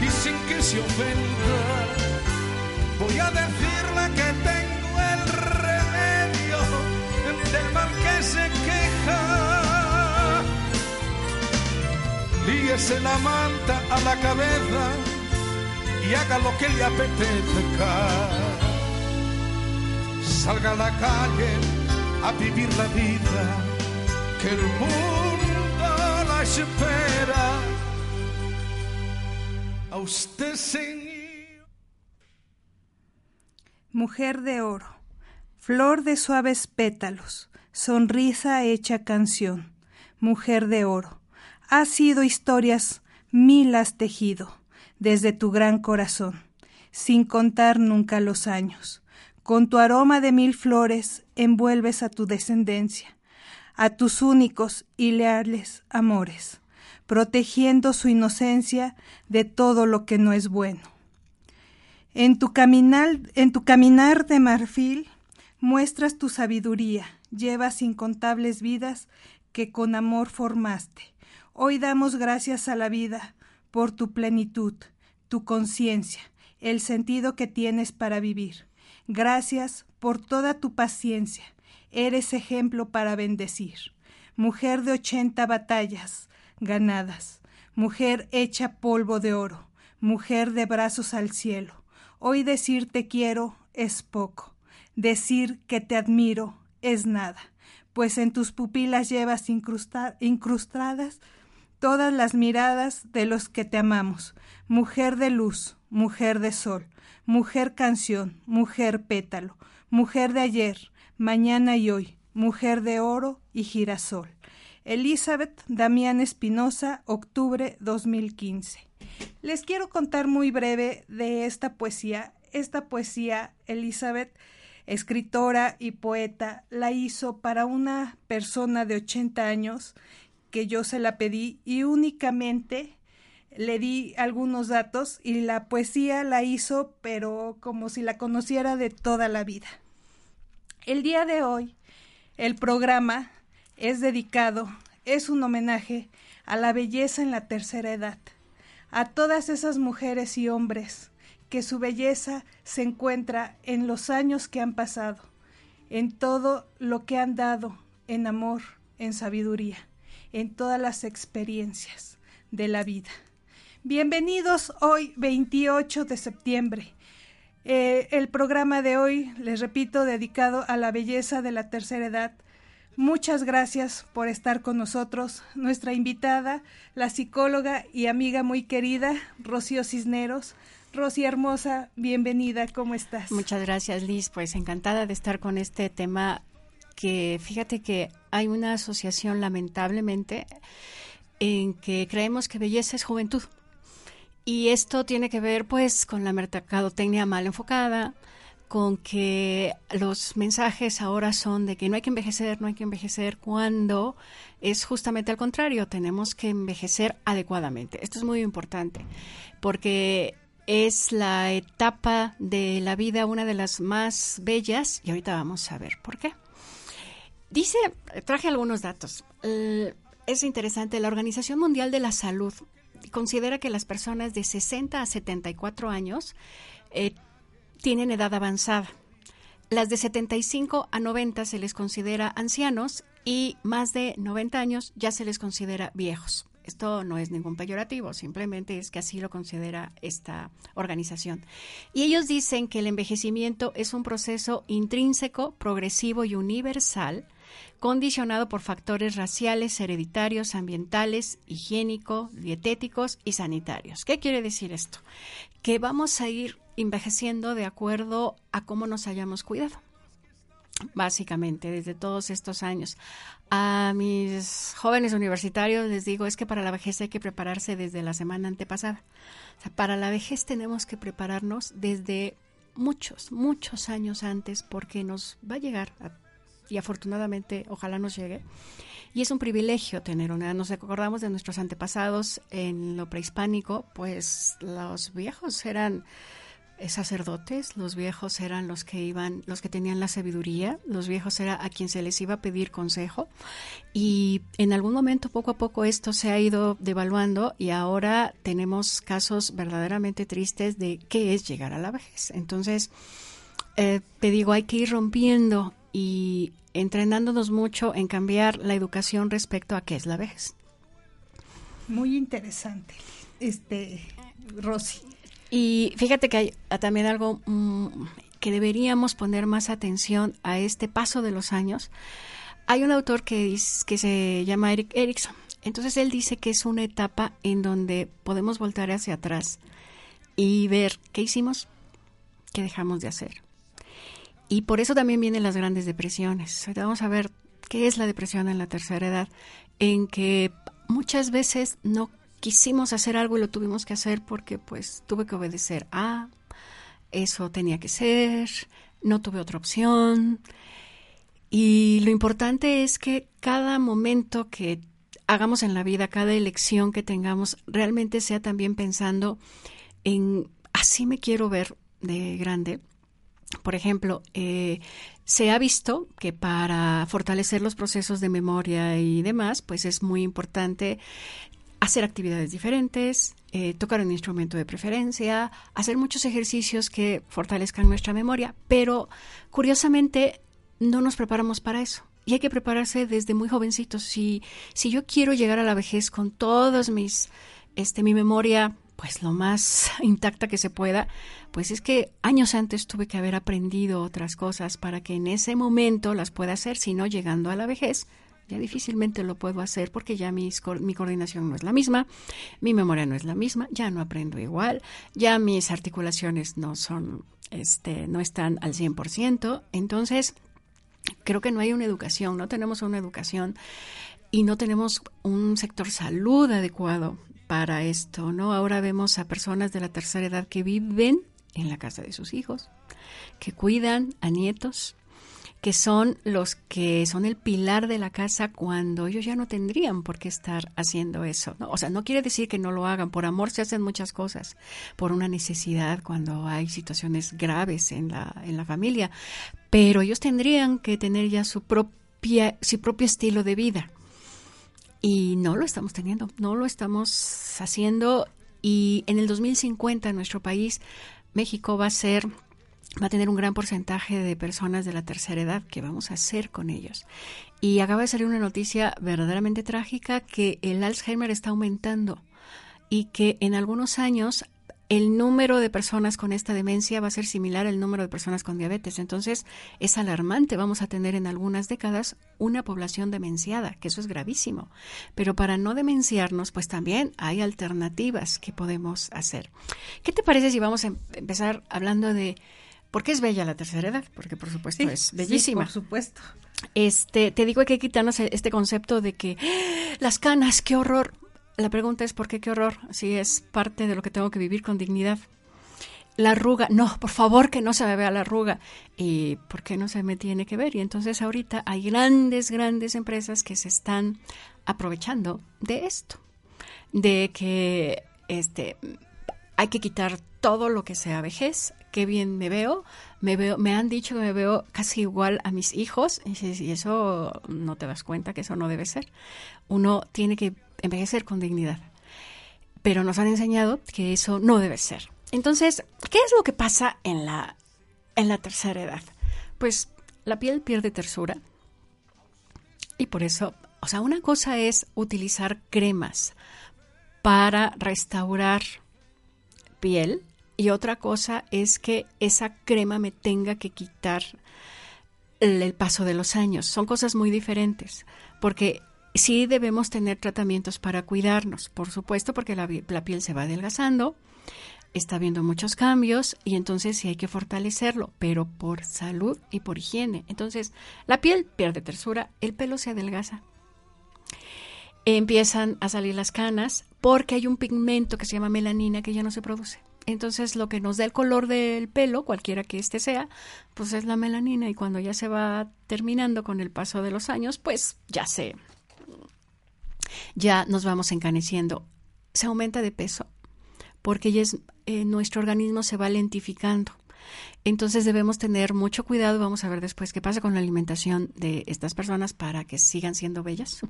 Y sin que se ofenda, voy a decirle que tengo el remedio del mal que se queja. Líese la manta a la cabeza y haga lo que le apetezca. Salga a la calle a vivir la vida que el mundo la espera a usted, Señor. Mujer de oro, flor de suaves pétalos, sonrisa hecha canción, mujer de oro, has sido historias mil has tejido desde tu gran corazón, sin contar nunca los años. Con tu aroma de mil flores envuelves a tu descendencia, a tus únicos y leales amores protegiendo su inocencia de todo lo que no es bueno. En tu, caminar, de marfil muestras tu sabiduría, llevas incontables vidas que con amor formaste. Hoy damos gracias a la vida por tu plenitud, tu conciencia, el sentido que tienes para vivir. Gracias por toda tu paciencia. Eres ejemplo para bendecir. Mujer de ochenta batallas, ganadas, mujer hecha polvo de oro, mujer de brazos al cielo. Hoy decir te quiero es poco, decir que te admiro es nada, pues en tus pupilas llevas incrustadas todas las miradas de los que te amamos, mujer de luz, mujer de sol, mujer canción, mujer pétalo, mujer de ayer, mañana y hoy, mujer de oro y girasol. Elizabeth Damián Espinosa, octubre 2015. Les quiero contar muy breve de esta poesía. Esta poesía, Elizabeth, escritora y poeta, la hizo para una persona de 80 años que yo se la pedí y únicamente le di algunos datos y la poesía la hizo pero como si la conociera de toda la vida. El día de hoy, el programa es dedicado, es un homenaje a la belleza en la tercera edad, a todas esas mujeres y hombres que su belleza se encuentra en los años que han pasado, en todo lo que han dado en amor, en sabiduría, en todas las experiencias de la vida. Bienvenidos hoy 28 de septiembre. Eh, el programa de hoy, les repito, dedicado a la belleza de la tercera edad, Muchas gracias por estar con nosotros. Nuestra invitada, la psicóloga y amiga muy querida, Rocío Cisneros. Rosy hermosa, bienvenida, ¿cómo estás? Muchas gracias, Liz. Pues encantada de estar con este tema que fíjate que hay una asociación lamentablemente en que creemos que belleza es juventud. Y esto tiene que ver pues con la mercadotecnia mal enfocada, con que los mensajes ahora son de que no hay que envejecer, no hay que envejecer, cuando es justamente al contrario, tenemos que envejecer adecuadamente. Esto es muy importante porque es la etapa de la vida una de las más bellas y ahorita vamos a ver por qué. Dice, traje algunos datos. es interesante, la Organización Mundial de la Salud considera que las personas de 60 a 74 años eh, tienen edad avanzada. Las de 75 a 90 se les considera ancianos y más de 90 años ya se les considera viejos. Esto no es ningún peyorativo, simplemente es que así lo considera esta organización. Y ellos dicen que el envejecimiento es un proceso intrínseco, progresivo y universal, condicionado por factores raciales, hereditarios, ambientales, higiénicos, dietéticos y sanitarios. ¿Qué quiere decir esto? Que vamos a ir envejeciendo de acuerdo a cómo nos hayamos cuidado básicamente, desde todos estos años. A mis jóvenes universitarios les digo, es que para la vejez hay que prepararse desde la semana antepasada. para la vejez tenemos que prepararnos desde muchos, muchos años antes porque nos va a llegar y afortunadamente ojalá nos llegue. Y es un privilegio tener una. Nos acordamos de nuestros antepasados en lo prehispánico, pues los viejos eran sacerdotes, los viejos eran los que iban, los que tenían la sabiduría, los viejos era a quien se les iba a pedir consejo y en algún momento poco a poco esto se ha ido devaluando y ahora tenemos casos verdaderamente tristes de qué es llegar a la vejez. Entonces, eh, te digo, hay que ir rompiendo y entrenándonos mucho en cambiar la educación respecto a qué es la vejez. Muy interesante, este, Rosy. Y fíjate que hay también algo mm, que deberíamos poner más atención a este paso de los años. Hay un autor que, que se llama Eric Erickson. Entonces él dice que es una etapa en donde podemos voltar hacia atrás y ver qué hicimos, qué dejamos de hacer. Y por eso también vienen las grandes depresiones. Vamos a ver qué es la depresión en la tercera edad, en que muchas veces no quisimos hacer algo y lo tuvimos que hacer porque pues tuve que obedecer a, eso tenía que ser, no tuve otra opción. Y lo importante es que cada momento que hagamos en la vida, cada elección que tengamos, realmente sea también pensando en así me quiero ver de grande. Por ejemplo, eh, se ha visto que para fortalecer los procesos de memoria y demás, pues es muy importante hacer actividades diferentes, eh, tocar un instrumento de preferencia, hacer muchos ejercicios que fortalezcan nuestra memoria, pero curiosamente no nos preparamos para eso. Y hay que prepararse desde muy jovencitos. Si, si yo quiero llegar a la vejez con todos mis, este, mi memoria, pues lo más intacta que se pueda, pues es que años antes tuve que haber aprendido otras cosas para que en ese momento las pueda hacer, si no llegando a la vejez, ya difícilmente lo puedo hacer porque ya mi coordinación no es la misma, mi memoria no es la misma, ya no aprendo igual, ya mis articulaciones no son, este, no están al 100%. Entonces, creo que no hay una educación, no tenemos una educación y no tenemos un sector salud adecuado para esto, ¿no? Ahora vemos a personas de la tercera edad que viven en la casa de sus hijos, que cuidan a nietos, que son los que son el pilar de la casa cuando ellos ya no tendrían por qué estar haciendo eso. O sea, no quiere decir que no lo hagan. Por amor se hacen muchas cosas, por una necesidad cuando hay situaciones graves en la, en la familia. Pero ellos tendrían que tener ya su, propia, su propio estilo de vida. Y no lo estamos teniendo, no lo estamos haciendo. Y en el 2050 en nuestro país, México va a ser va a tener un gran porcentaje de personas de la tercera edad. ¿Qué vamos a hacer con ellos? Y acaba de salir una noticia verdaderamente trágica que el Alzheimer está aumentando y que en algunos años el número de personas con esta demencia va a ser similar al número de personas con diabetes. Entonces, es alarmante. Vamos a tener en algunas décadas una población demenciada, que eso es gravísimo. Pero para no demenciarnos, pues también hay alternativas que podemos hacer. ¿Qué te parece si vamos a em-, empezar hablando de porque es bella la tercera edad, porque por supuesto es bellísima. por supuesto. Este, te digo que hay que quitarnos e-, este concepto de que ¡Ah! las canas, qué horror. La pregunta es por qué qué horror, si es parte de lo que tengo que vivir con dignidad. La arruga, no, por favor que no se me vea la arruga. ¿Y por qué no se me tiene que ver? Y entonces ahorita hay grandes, grandes empresas que se están aprovechando de esto, de que este hay que quitar todo lo que sea vejez, qué bien me veo, me veo, me han dicho que me veo casi igual a mis hijos, y eso no te das cuenta que eso no debe ser. Uno tiene que envejecer con dignidad. Pero nos han enseñado que eso no debe ser. Entonces, ¿qué es lo que pasa en la en la tercera edad? Pues la piel pierde tersura y por eso, o sea, una cosa es utilizar cremas para restaurar piel y otra cosa es que esa crema me tenga que quitar el, paso de los años. Son cosas muy diferentes, porque sí debemos tener tratamientos para cuidarnos, por supuesto, porque la, piel se va adelgazando, está habiendo muchos cambios y entonces sí hay que fortalecerlo, pero por salud y por higiene. Entonces, la piel pierde tersura, el pelo se adelgaza. Empiezan a salir las canas porque hay un pigmento que se llama melanina que ya no se produce. Entonces lo que nos da el color del pelo, cualquiera que éste sea, pues es la melanina y cuando ya se va terminando con el paso de los años, pues ya se, ya nos vamos encaneciendo. Se aumenta de peso porque ya es, eh, nuestro organismo se va lentificando. Entonces debemos tener mucho cuidado. Vamos a ver después qué pasa con la alimentación de estas personas para que sigan siendo bellas.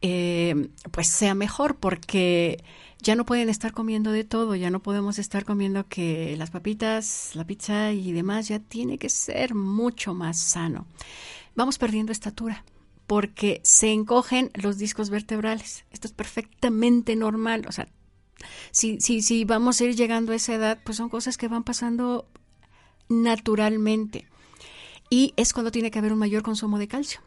Eh, pues sea mejor porque ya no pueden estar comiendo de todo, ya no podemos estar comiendo que las papitas, la pizza y demás, ya tiene que ser mucho más sano. Vamos perdiendo estatura porque se encogen los discos vertebrales. Esto es perfectamente normal, o sea, si, si, si vamos a ir llegando a esa edad, pues son cosas que van pasando naturalmente. Y es cuando tiene que haber un mayor consumo de calcio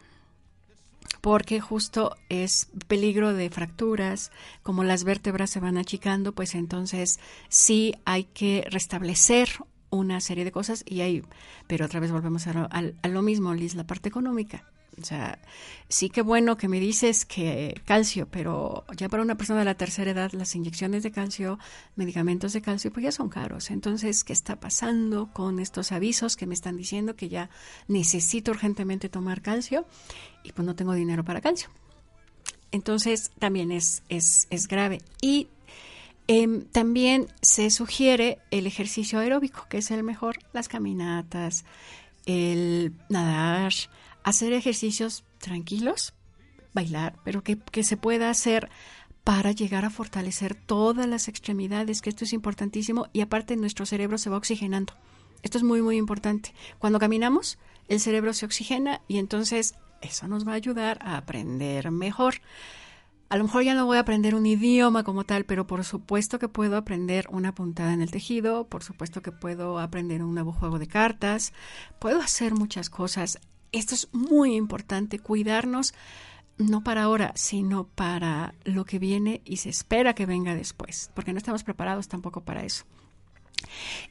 porque justo es peligro de fracturas, como las vértebras se van achicando, pues entonces sí hay que restablecer una serie de cosas y ahí, pero otra vez volvemos a a lo mismo, Liz, la parte económica. O sea, sí que bueno que me dices que calcio, pero ya para una persona de la tercera edad las inyecciones de calcio, medicamentos de calcio, pues ya son caros. Entonces, ¿qué está pasando con estos avisos que me están diciendo que ya necesito urgentemente tomar calcio y pues no tengo dinero para calcio? Entonces, también es, es, es grave. Y em, también se sugiere el ejercicio aeróbico, que es el mejor, las caminatas, el nadar, hacer ejercicios tranquilos, bailar, pero que, se pueda hacer para llegar a fortalecer todas las extremidades, que esto es importantísimo y aparte nuestro cerebro se va oxigenando. Esto es muy, muy importante. Cuando caminamos, el cerebro se oxigena y entonces eso nos va a ayudar a aprender mejor. A lo mejor ya no voy a aprender un idioma como tal, pero por supuesto que puedo aprender una puntada en el tejido, por supuesto que puedo aprender un nuevo juego de cartas, puedo hacer muchas cosas esto es muy importante, cuidarnos no para ahora, sino para lo que viene y se espera que venga después, porque no estamos preparados tampoco para eso.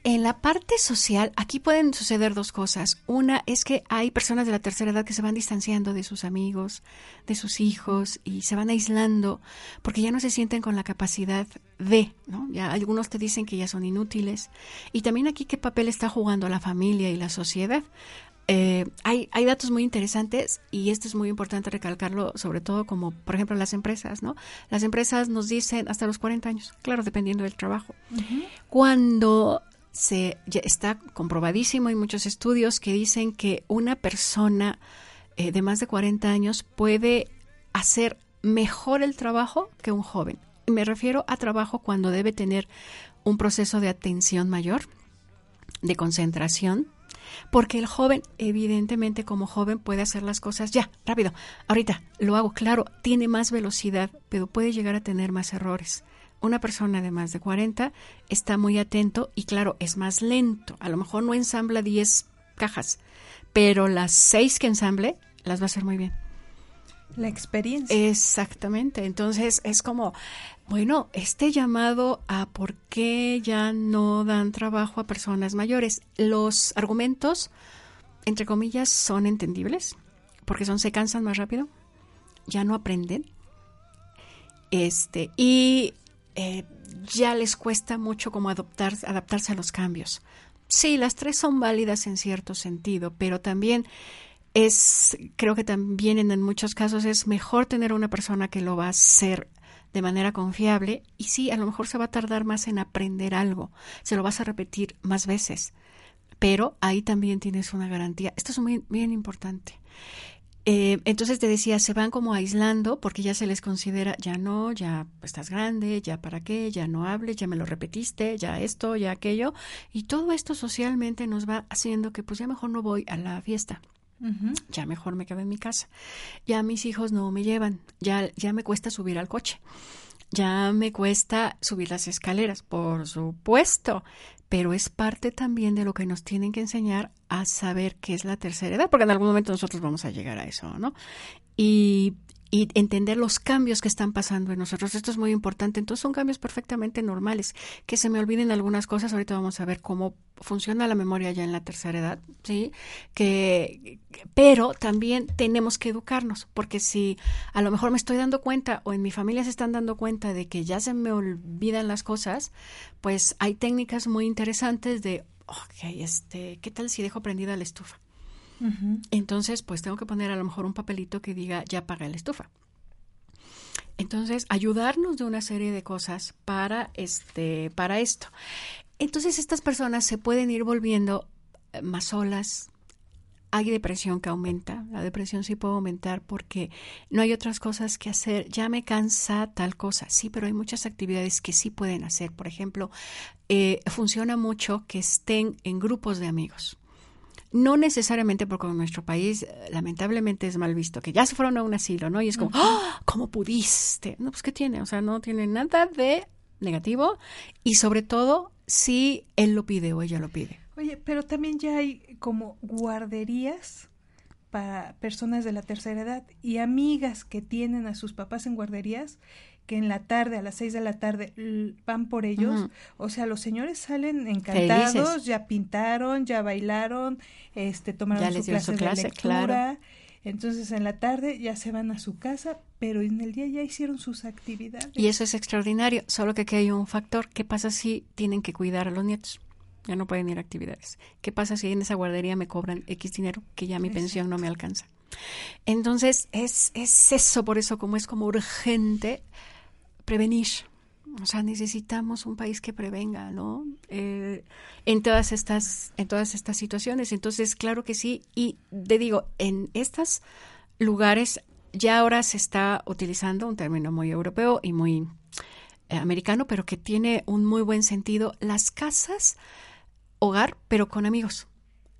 En la parte social, aquí pueden suceder dos cosas. Una es que hay personas de la tercera edad que se van distanciando de sus amigos, de sus hijos y se van aislando porque ya no se sienten con la capacidad de, ¿no? Ya algunos te dicen que ya son inútiles. Y también aquí qué papel está jugando la familia y la sociedad. Eh, hay, hay datos muy interesantes y esto es muy importante recalcarlo, sobre todo como, por ejemplo, las empresas, ¿no? Las empresas nos dicen hasta los 40 años, claro, dependiendo del trabajo. Cuando se ya está comprobadísimo, hay muchos estudios que dicen que una persona eh, de más de 40 años puede hacer mejor el trabajo que un joven. Me refiero a trabajo cuando debe tener un proceso de atención mayor, de concentración, porque el joven, evidentemente como joven, puede hacer las cosas ya, rápido, ahorita lo hago, claro, tiene más velocidad, pero puede llegar a tener más errores. Una persona de más de 40 está muy atento y claro, es más lento. A lo mejor no ensambla 10 cajas, pero las 6 que ensamble las va a hacer muy bien. La experiencia. Exactamente. Entonces es como, bueno, este llamado a por qué ya no dan trabajo a personas mayores. Los argumentos, entre comillas, son entendibles, porque son se cansan más rápido, ya no aprenden, este, y eh, ya les cuesta mucho como adoptar, adaptarse a los cambios. Sí, las tres son válidas en cierto sentido, pero también es, creo que también en, muchos casos es mejor tener una persona que lo va a hacer de manera confiable y sí, a lo mejor se va a tardar más en aprender algo, se lo vas a repetir más veces, pero ahí también tienes una garantía. Esto es muy bien importante. Eh, entonces te decía, se van como aislando porque ya se les considera, ya no, ya estás grande, ya para qué, ya no hables, ya me lo repetiste, ya esto, ya aquello. Y todo esto socialmente nos va haciendo que pues ya mejor no voy a la fiesta. Ya mejor me quedo en mi casa. Ya mis hijos no me llevan. Ya, ya me cuesta subir al coche. Ya me cuesta subir las escaleras, por supuesto pero es parte también de lo que nos tienen que enseñar a saber qué es la tercera edad, porque en algún momento nosotros vamos a llegar a eso, ¿no? Y, y entender los cambios que están pasando en nosotros. Esto es muy importante. Entonces son cambios perfectamente normales. Que se me olviden algunas cosas. Ahorita vamos a ver cómo funciona la memoria ya en la tercera edad, ¿sí? Que, pero también tenemos que educarnos, porque si a lo mejor me estoy dando cuenta o en mi familia se están dando cuenta de que ya se me olvidan las cosas, pues hay técnicas muy interesantes de, ok, este, ¿qué tal si dejo prendida la estufa? Entonces, pues tengo que poner a lo mejor un papelito que diga ya apaga la estufa. Entonces, ayudarnos de una serie de cosas para este para esto. Entonces, estas personas se pueden ir volviendo eh, más solas. Hay depresión que aumenta. La depresión sí puede aumentar porque no hay otras cosas que hacer. Ya me cansa tal cosa. Sí, pero hay muchas actividades que sí pueden hacer. Por ejemplo, eh, funciona mucho que estén en grupos de amigos no necesariamente porque en nuestro país eh, lamentablemente es mal visto, que ya se fueron a un asilo, ¿no? Y es como, ¡Ah! ¿cómo pudiste? No, pues ¿qué tiene? O sea, no tiene nada de negativo y sobre todo si él lo pide o ella lo pide. Oye, pero también ya hay como guarderías para personas de la tercera edad y amigas que tienen a sus papás en guarderías que en la tarde, a las seis de la tarde, van por ellos. O sea, los señores salen encantados, ya pintaron, ya bailaron, este, tomaron su, clase de lectura. Entonces en la tarde ya se van a su casa, pero en el día ya hicieron sus actividades. Y eso es extraordinario, solo que aquí hay un factor. ¿Qué pasa si tienen que cuidar a los nietos? Ya no pueden ir a actividades. ¿Qué pasa si en esa guardería me cobran X dinero que ya mi pensión no me alcanza? Entonces es, es eso, por eso como es como urgente prevenir. O sea, necesitamos un país que prevenga, ¿no? Eh, en todas estas, en todas estas situaciones. Entonces, claro que sí. Y te digo, en estos lugares ya ahora se está utilizando un término muy europeo y muy eh, americano, pero que tiene un muy buen sentido. Las casas hogar, pero con amigos.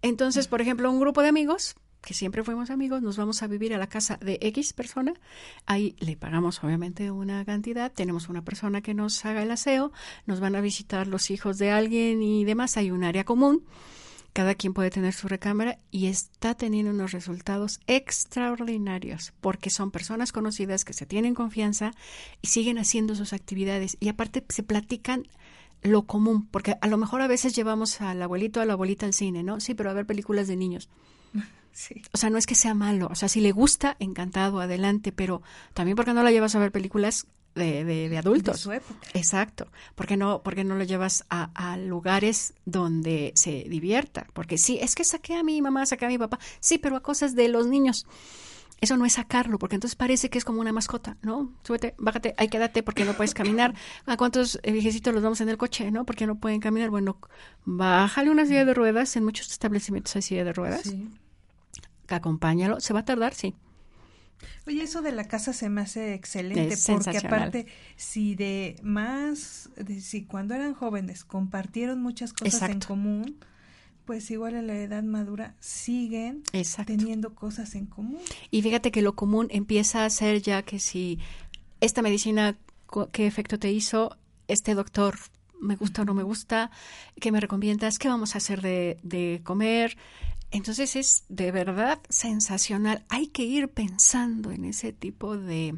Entonces, por ejemplo, un grupo de amigos que siempre fuimos amigos, nos vamos a vivir a la casa de X persona, ahí le pagamos obviamente una cantidad, tenemos una persona que nos haga el aseo, nos van a visitar los hijos de alguien y demás, hay un área común, cada quien puede tener su recámara y está teniendo unos resultados extraordinarios porque son personas conocidas que se tienen confianza y siguen haciendo sus actividades. Y aparte se platican lo común, porque a lo mejor a veces llevamos al abuelito o a la abuelita al cine, ¿no? Sí, pero a ver películas de niños. O sea, no es que sea malo. O sea, si le gusta, encantado, adelante, pero también porque no la llevas a ver películas de, de, adultos. su época. Exacto. porque no, porque no lo llevas a, a, lugares donde se divierta? Porque sí, es que saqué a mi mamá, saqué a mi papá. Sí, pero a cosas de los niños. Eso no es sacarlo, porque entonces parece que es como una mascota, ¿no? Súbete, bájate, ahí quédate porque no puedes caminar. ¿A cuántos viejecitos los vamos en el coche, no? Porque no pueden caminar. Bueno, bájale una silla de ruedas. En muchos establecimientos hay silla de ruedas. Sí acompáñalo. ¿Se va a tardar? Sí. Oye, eso de la casa se me hace excelente porque aparte si de más, de, si cuando eran jóvenes compartieron muchas cosas en común, pues igual a la edad madura siguen teniendo cosas en común. Y fíjate que lo común empieza a ser ya que si esta medicina, qué efecto te hizo, este doctor me gusta o no me gusta, qué me recomiendas, qué vamos a hacer de, de comer, entonces es de verdad sensacional. Hay que ir pensando en ese tipo de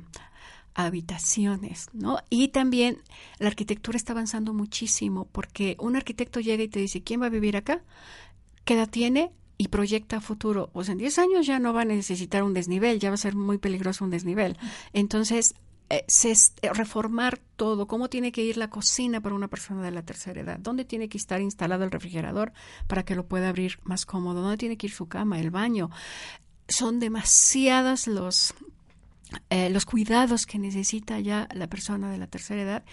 habitaciones, ¿no? Y también la arquitectura está avanzando muchísimo porque un arquitecto llega y te dice, ¿quién va a vivir acá? ¿Qué tiene? Y proyecta futuro. Pues en 10 años ya no va a necesitar un desnivel, ya va a ser muy peligroso un desnivel. Entonces eh, eh, reformar todo, cómo tiene que ir la cocina para una persona de la tercera edad, dónde tiene que estar instalado el refrigerador para que lo pueda abrir más cómodo, dónde tiene que ir su cama, el baño. Son demasiadas los, eh, los cuidados que necesita ya la persona de la tercera edad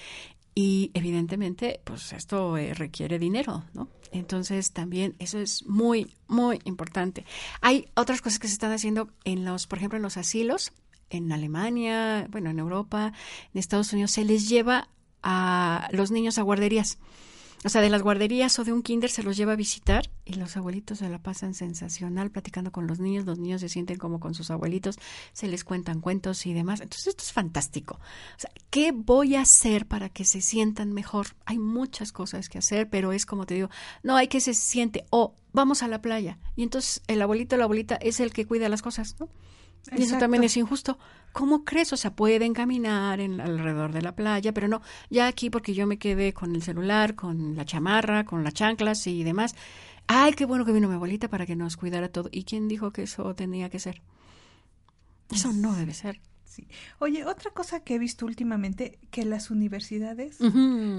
Y evidentemente, pues esto eh, requiere dinero, ¿no? Entonces también eso es muy, muy importante. Hay otras cosas que se están haciendo en los, por ejemplo, en los asilos, en Alemania, bueno, en Europa, en Estados Unidos, se les lleva a los niños a guarderías. O sea, de las guarderías o de un kinder se los lleva a visitar y los abuelitos se la pasan sensacional platicando con los niños. Los niños se sienten como con sus abuelitos, se les cuentan cuentos y demás. Entonces, esto es fantástico. O sea, ¿qué voy a hacer para que se sientan mejor? Hay muchas cosas que hacer, pero es como te digo, no hay que se siente, o oh, vamos a la playa. Y entonces el abuelito o la abuelita es el que cuida las cosas, ¿no? Y eso también es injusto. ¿Cómo crees? O sea, pueden caminar en, alrededor de la playa, pero no, ya aquí porque yo me quedé con el celular, con la chamarra, con las chanclas y demás. Ay, qué bueno que vino mi abuelita para que nos cuidara todo. ¿Y quién dijo que eso tenía que ser? Eso no debe ser. Sí. Oye, otra cosa que he visto últimamente, que las universidades,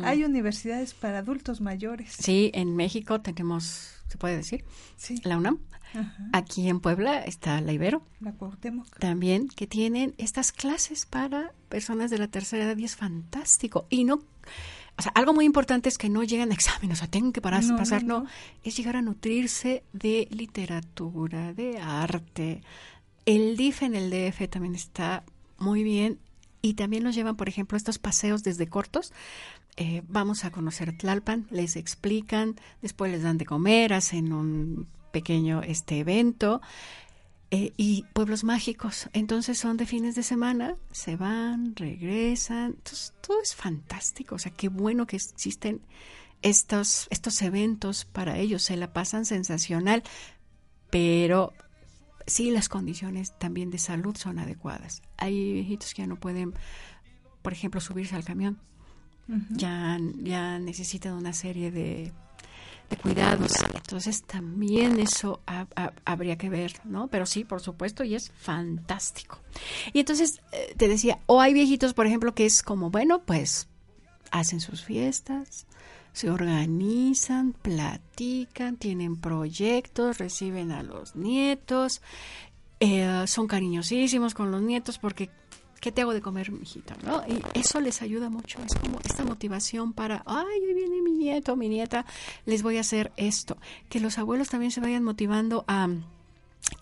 hay universidades para adultos mayores. Sí, en México tenemos, ¿se puede decir? Sí. La UNAM. Aquí en Puebla está la Ibero. La Cuauhtémoc. También, que tienen estas clases para personas de la tercera edad y es fantástico. Y no, o sea, algo muy importante es que no llegan a exámenes, o sea, tengo que parar, pasar, no, es llegar a nutrirse de literatura, de arte. El DIF en el DF también está muy bien y también nos llevan, por ejemplo, estos paseos desde cortos. Eh, vamos a conocer Tlalpan, les explican, después les dan de comer, hacen un pequeño este evento. Eh, y pueblos mágicos, entonces son de fines de semana, se van, regresan, entonces todo es fantástico, o sea, qué bueno que existen estos, estos eventos para ellos, se la pasan sensacional, pero sí las condiciones también de salud son adecuadas. Hay viejitos que ya no pueden, por ejemplo, subirse al camión, ya, ya necesitan una serie de de cuidados. Entonces también eso habría que ver, ¿no? Pero sí, por supuesto, y es fantástico. Y entonces eh, te decía, o hay viejitos, por ejemplo, que es como, bueno, pues hacen sus fiestas, se organizan, platican, tienen proyectos, reciben a los nietos, eh, son cariñosísimos con los nietos porque ¿qué te hago de comer, mijita? ¿no? Y eso les ayuda mucho, es como esta motivación para, ay, hoy viene mi nieto, mi nieta, les voy a hacer esto. Que los abuelos también se vayan motivando a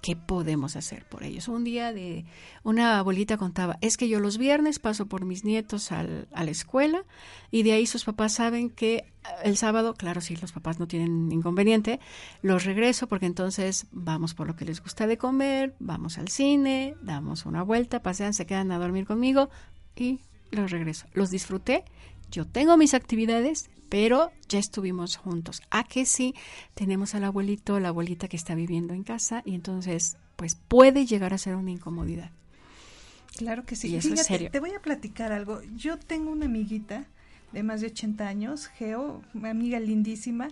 ¿Qué podemos hacer por ellos? Un día de una abuelita contaba, es que yo los viernes paso por mis nietos al, a la escuela y de ahí sus papás saben que eh, el sábado, claro, si los papás no tienen inconveniente, los regreso porque entonces vamos por lo que les gusta de comer, vamos al cine, damos una vuelta, pasean, se quedan a dormir conmigo y los regreso. Los disfruté, yo tengo mis actividades, pero ya estuvimos juntos. A que sí, tenemos al abuelito, la abuelita que está viviendo en casa y entonces pues puede llegar a ser una incomodidad. Claro que sí. Y eso es serio. Te voy a platicar algo. Yo tengo una amiguita de más de 80 años, Geo, mi amiga lindísima.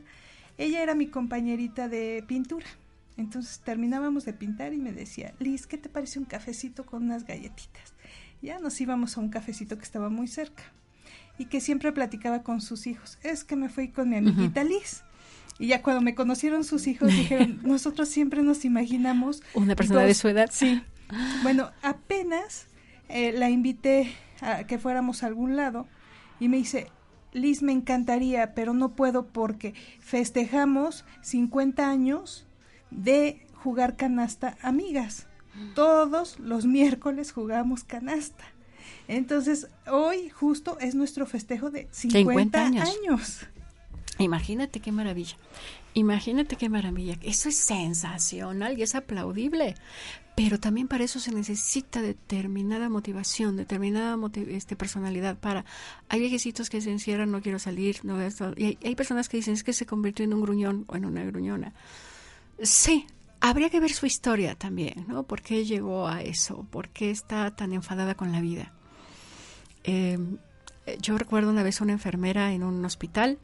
Ella era mi compañerita de pintura. Entonces terminábamos de pintar y me decía, Liz, ¿qué te parece un cafecito con unas galletitas? Ya nos íbamos a un cafecito que estaba muy cerca y que siempre platicaba con sus hijos. Es que me fui con mi amiguita Liz. Y ya cuando me conocieron sus hijos dijeron, nosotros siempre nos imaginamos... Una persona de su edad. Sí. Bueno, apenas eh, la invité a que fuéramos a algún lado y me dice, Liz, me encantaría, pero no puedo porque festejamos 50 años de jugar canasta amigas. Todos los miércoles jugamos canasta. Entonces, hoy justo es nuestro festejo de 50, años. Imagínate qué maravilla. Imagínate qué maravilla. Eso es sensacional y es aplaudible. Pero también para eso se necesita determinada motivación, determinada este, personalidad para... Hay viejecitos que se encierran, no quiero salir, no Y hay, hay personas que dicen, es que se convirtió en un gruñón o en una gruñona. Sí, habría que ver su historia también, ¿no? ¿Por qué llegó a eso? ¿Por qué está tan enfadada con la vida? Eh, yo recuerdo una vez una enfermera en un hospital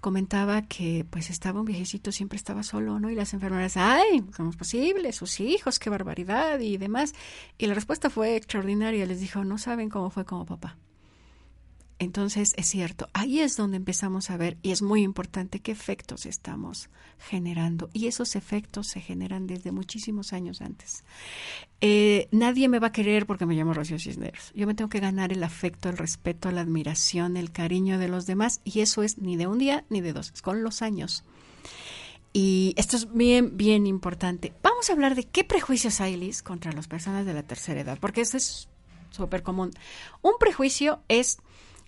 comentaba que pues estaba un viejecito, siempre estaba solo, ¿no? Y las enfermeras, ay, ¿cómo es posible? Sus hijos, qué barbaridad y demás. Y la respuesta fue extraordinaria, les dijo, no saben cómo fue como papá. Entonces, es cierto, ahí es donde empezamos a ver, y es muy importante, qué efectos estamos generando. Y esos efectos se generan desde muchísimos años antes. Eh, nadie me va a querer porque me llamo Rocío Cisneros. Yo me tengo que ganar el afecto, el respeto, la admiración, el cariño de los demás, y eso es ni de un día ni de dos, es con los años. Y esto es bien, bien importante. Vamos a hablar de qué prejuicios hay, Liz, contra las personas de la tercera edad, porque eso es súper común. Un prejuicio es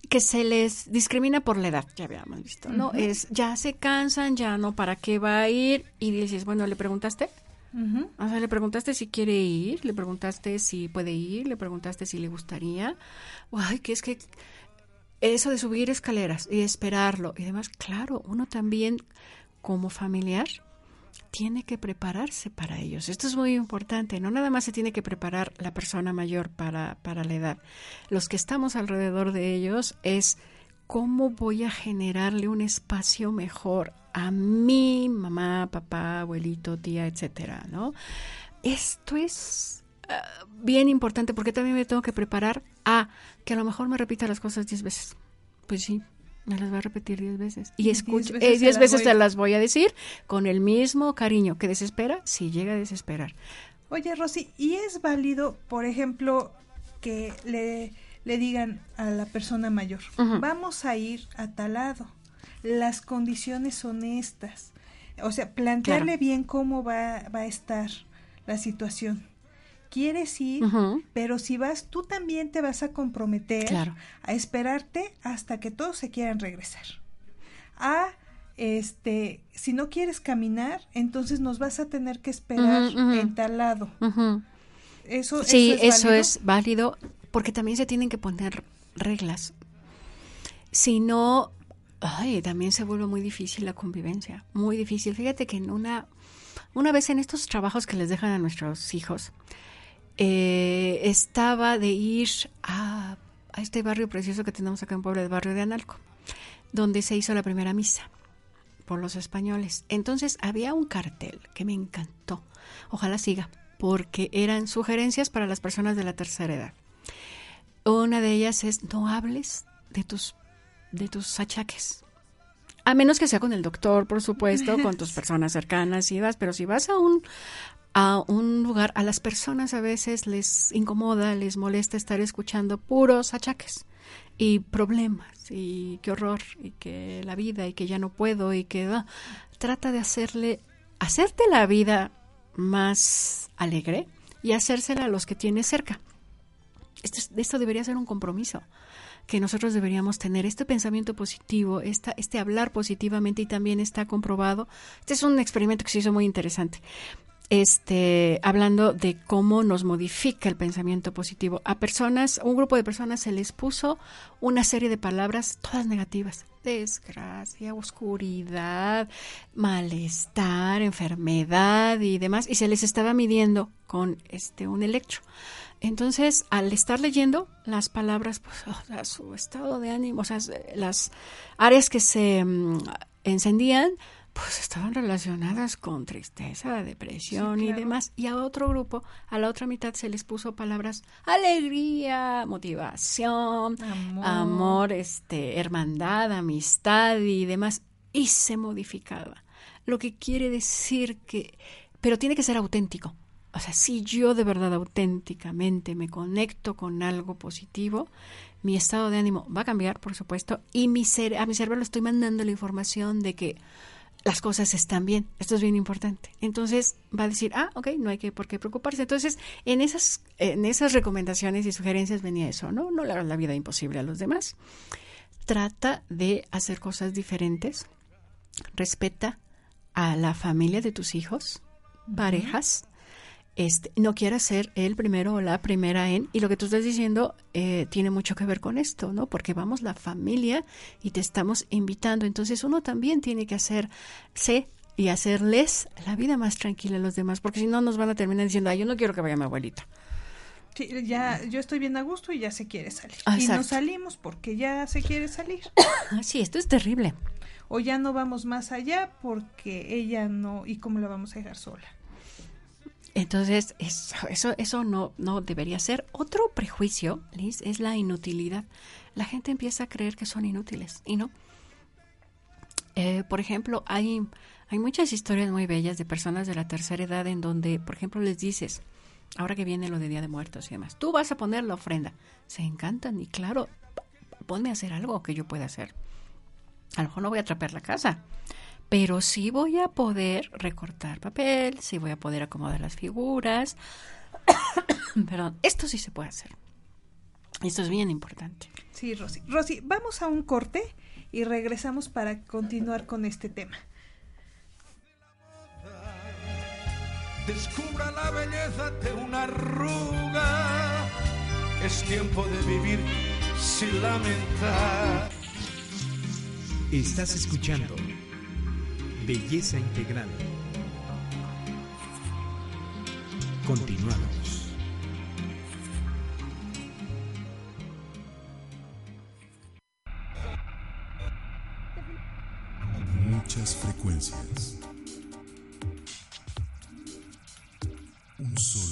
que se les discrimina por la edad, ya habíamos visto, ¿no? Es, ya se cansan, ya no, ¿para qué va a ir? Y dices, bueno, ¿le preguntaste? O sea, le preguntaste si quiere ir, le preguntaste si puede ir, le preguntaste si le gustaría. Ay, que es que eso de subir escaleras y esperarlo y demás, claro, uno también como familiar tiene que prepararse para ellos. Esto es muy importante. No nada más se tiene que preparar la persona mayor para, para la edad. Los que estamos alrededor de ellos es cómo voy a generarle un espacio mejor a mi mamá, papá, abuelito, tía, etcétera, ¿no? Esto es ah, bien importante porque también me tengo que preparar a que a lo mejor me repita las cosas diez veces. Pues sí, me las va a repetir diez veces. Y escucha, diez veces, eh, veces te las voy a decir con el mismo cariño que desespera si llega a desesperar. Oye, Rosy, ¿y es válido, por ejemplo, que le, le digan a la persona mayor, vamos a ir a tal lado, las condiciones son estas? O sea, plantearle bien cómo va, va a estar la situación quieres ir, pero si vas, tú también te vas a comprometer a esperarte hasta que todos se quieran regresar. A, este, si no quieres caminar, entonces nos vas a tener que esperar en tal lado. Eso, sí, eso es, válido porque también se tienen que poner reglas. Si no, ay, también se vuelve muy difícil la convivencia, muy difícil. Fíjate que en una, una vez en estos trabajos que les dejan a nuestros hijos, eh, estaba de ir a, este barrio precioso que tenemos acá en Puebla, el barrio de Analco, donde se hizo la primera misa por los españoles. Entonces había un cartel que me encantó. Ojalá siga, porque eran sugerencias para las personas de la tercera edad. Una de ellas es no hables de tus de tus achaques. A menos que sea con el doctor, por supuesto, con tus personas cercanas y vas, pero si vas a un a un lugar, a las personas a veces les incomoda, les molesta estar escuchando puros achaques y problemas y qué horror y que la vida y que ya no puedo y que ah, trata de hacerle hacerte la vida más alegre y hacérsela a los que tienes cerca. Esto, esto debería ser un compromiso que nosotros deberíamos tener, este pensamiento positivo, esta, este hablar positivamente y también está comprobado. Este es un experimento que se hizo muy interesante este, hablando de cómo nos modifica el pensamiento positivo. A personas, un grupo de personas se les puso una serie de palabras todas negativas. Desgracia, oscuridad, malestar, enfermedad y demás. Y se les estaba midiendo con este un electro. Entonces, al estar leyendo las palabras, pues, su estado de ánimo, o sea, las áreas que se mm, encendían, pues estaban relacionadas con tristeza, depresión y demás. Y a otro grupo, a la otra mitad, se les puso palabras alegría, motivación, amor, este, hermandad, amistad y demás. Y se modificaba. Lo que quiere decir que, pero tiene que ser auténtico. O sea, si yo de verdad auténticamente me conecto con algo positivo, mi estado de ánimo va a cambiar, por supuesto, y mi a mi cerebro le estoy mandando la información de que las cosas están bien. Esto es bien importante. Entonces va a decir, ah, ok, no hay que por qué preocuparse. Entonces, en esas, en esas recomendaciones y sugerencias venía eso, ¿no? No le hagas la vida imposible a los demás. Trata de hacer cosas diferentes. Respeta a la familia de tus hijos, parejas, este, no quieras ser el primero o la primera en, y lo que tú estás diciendo eh, tiene mucho que ver con esto, ¿no? Porque vamos la familia y te estamos invitando, entonces uno también tiene que hacerse y hacerles la vida más tranquila a los demás, porque si no nos van a terminar diciendo, ay, yo no quiero que vaya mi abuelita. Sí, ya yo estoy bien a gusto y ya se quiere salir. Y no salimos porque ya se quiere salir. Sí, esto es terrible. O ya no vamos más allá porque ella no, ¿y cómo la vamos a dejar sola? Entonces, eso, eso, eso no, no debería ser. Otro prejuicio, Liz, es la inutilidad. La gente empieza a creer que son inútiles y no. Eh, por ejemplo, hay, hay muchas historias muy bellas de personas de la tercera edad en donde, por ejemplo, les dices, ahora que viene lo de Día de Muertos y demás, tú vas a poner la ofrenda. Se encantan y claro, ponme a hacer algo que yo pueda hacer. A lo mejor no voy a atrapar la casa, pero sí voy a poder recortar papel, sí voy a poder acomodar las figuras. Perdón, esto sí se puede hacer. Esto es bien importante. Sí, Rosy. Rosy, vamos a un corte y regresamos para continuar con este tema. Descubra la belleza de una arruga. Es tiempo de vivir sin lamentar. Estás escuchando Belleza Integral. Continuamos. Muchas frecuencias. Un solo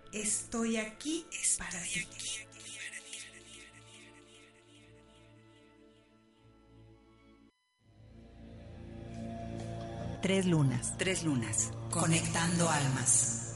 estoy aquí para ti. Tres lunas. Tres lunas. Conectando almas.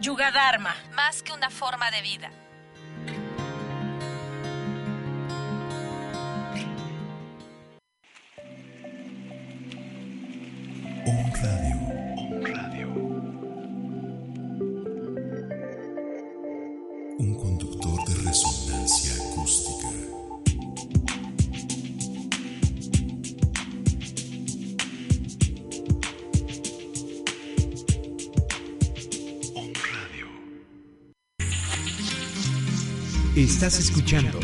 Yuga Dharma, más que una forma de vida. Estás escuchando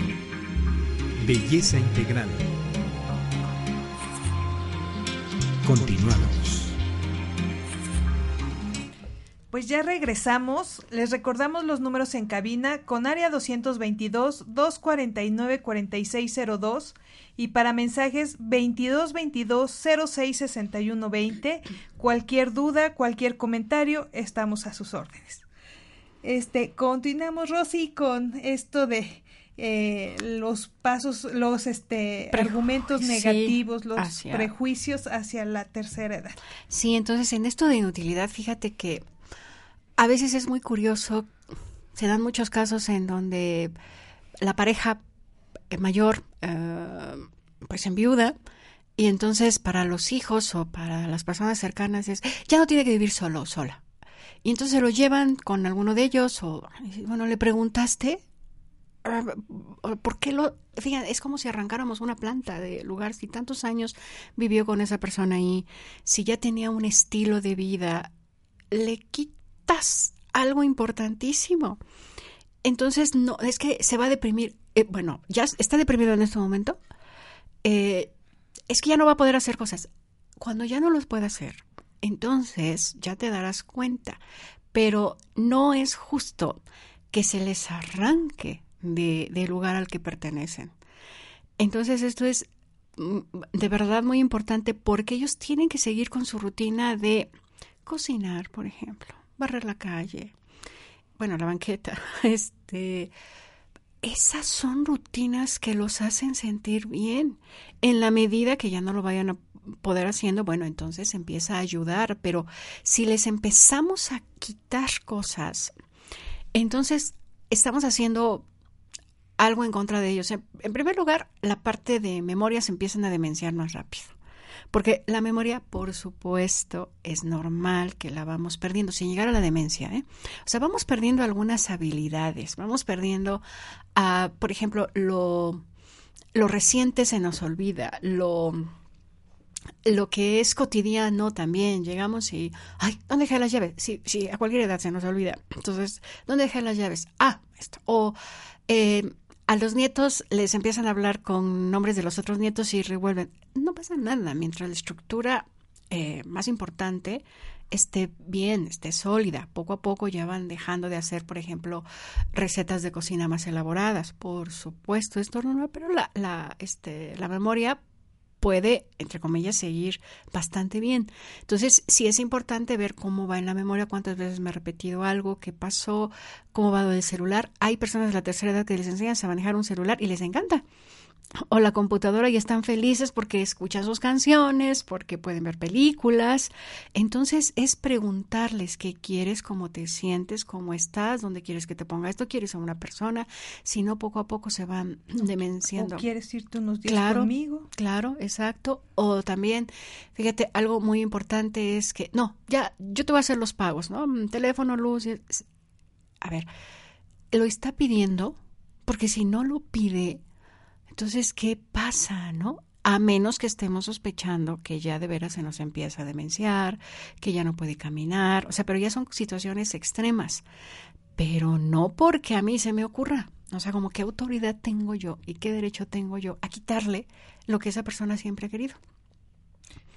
Belleza Integral. Continuamos. Pues ya regresamos. Les recordamos los números en cabina con área 222-249-4602 y para mensajes 2222-066120. Cualquier duda, cualquier comentario, estamos a sus órdenes. Este, continuamos, Rosy, con esto de eh, los pasos, los este, argumentos negativos, los prejuicios hacia la tercera edad. Sí, entonces en esto de inutilidad, fíjate que a veces es muy curioso, se dan muchos casos en donde la pareja mayor eh, pues enviuda y entonces para los hijos o para las personas cercanas es ya no tiene que vivir solo o sola. Y entonces lo llevan con alguno de ellos o bueno, le preguntaste ah, ¿por qué lo fíjate, es como si arrancáramos una planta de lugar si tantos años vivió con esa persona ahí, si ya tenía un estilo de vida, le quitas algo importantísimo. Entonces, no, es que se va a deprimir. Eh, bueno, ya está deprimido en este momento. Eh, es que ya no va a poder hacer cosas. Cuando ya no los puede hacer, entonces ya te darás cuenta. Pero no es justo que se les arranque de, del lugar al que pertenecen. Entonces esto es mm, de verdad muy importante porque ellos tienen que seguir con su rutina de cocinar, por ejemplo, barrer la calle, bueno, la banqueta, este, esas son rutinas que los hacen sentir bien. En la medida que ya no lo vayan a poder haciendo, bueno, entonces empieza a ayudar, pero si les empezamos a quitar cosas, entonces estamos haciendo algo en contra de ellos. En, primer lugar, la parte de memoria se empiezan a demenciar más rápido. Porque la memoria, por supuesto, es normal que la vamos perdiendo, sin llegar a la demencia. ¿eh? O sea, vamos perdiendo algunas habilidades, vamos perdiendo, a, por ejemplo, lo, lo reciente se nos olvida, lo, lo que es cotidiano también. Llegamos y, ay, ¿dónde dejé las llaves? Sí, sí, a cualquier edad se nos olvida. Entonces, ¿dónde dejé las llaves? Ah, esto. O eh, a los nietos les empiezan a hablar con nombres de los otros nietos y revuelven. No pasa nada mientras la estructura eh, más importante esté bien, esté sólida. Poco a poco ya van dejando de hacer, por ejemplo, recetas de cocina más elaboradas. Por supuesto, esto no, pero la, la, este, la memoria puede, entre comillas, seguir bastante bien. Entonces, sí es importante ver cómo va en la memoria, cuántas veces me he repetido algo, qué pasó, cómo va el celular. Hay personas de la tercera edad que les enseñan a manejar un celular y les encanta o la computadora y están felices porque escuchan sus canciones, porque pueden ver películas. Entonces es preguntarles qué quieres, cómo te sientes, cómo estás, dónde quieres que te ponga esto, quieres a una persona, si no poco a poco se van demenciando. O quieres irte unos días conmigo. Claro, exacto. O también, fíjate, algo muy importante es que, no, ya, yo te voy a hacer los pagos, ¿no? Mm, teléfono, luz. A ver, lo está pidiendo porque si no lo pide, entonces, ¿qué pasa, no? A menos que estemos sospechando que ya de veras se nos empieza a demenciar, que ya no puede caminar, o sea, pero ya son situaciones extremas. Pero no porque a mí se me ocurra. O sea, como qué autoridad tengo yo y qué derecho tengo yo a quitarle lo que esa persona siempre ha querido.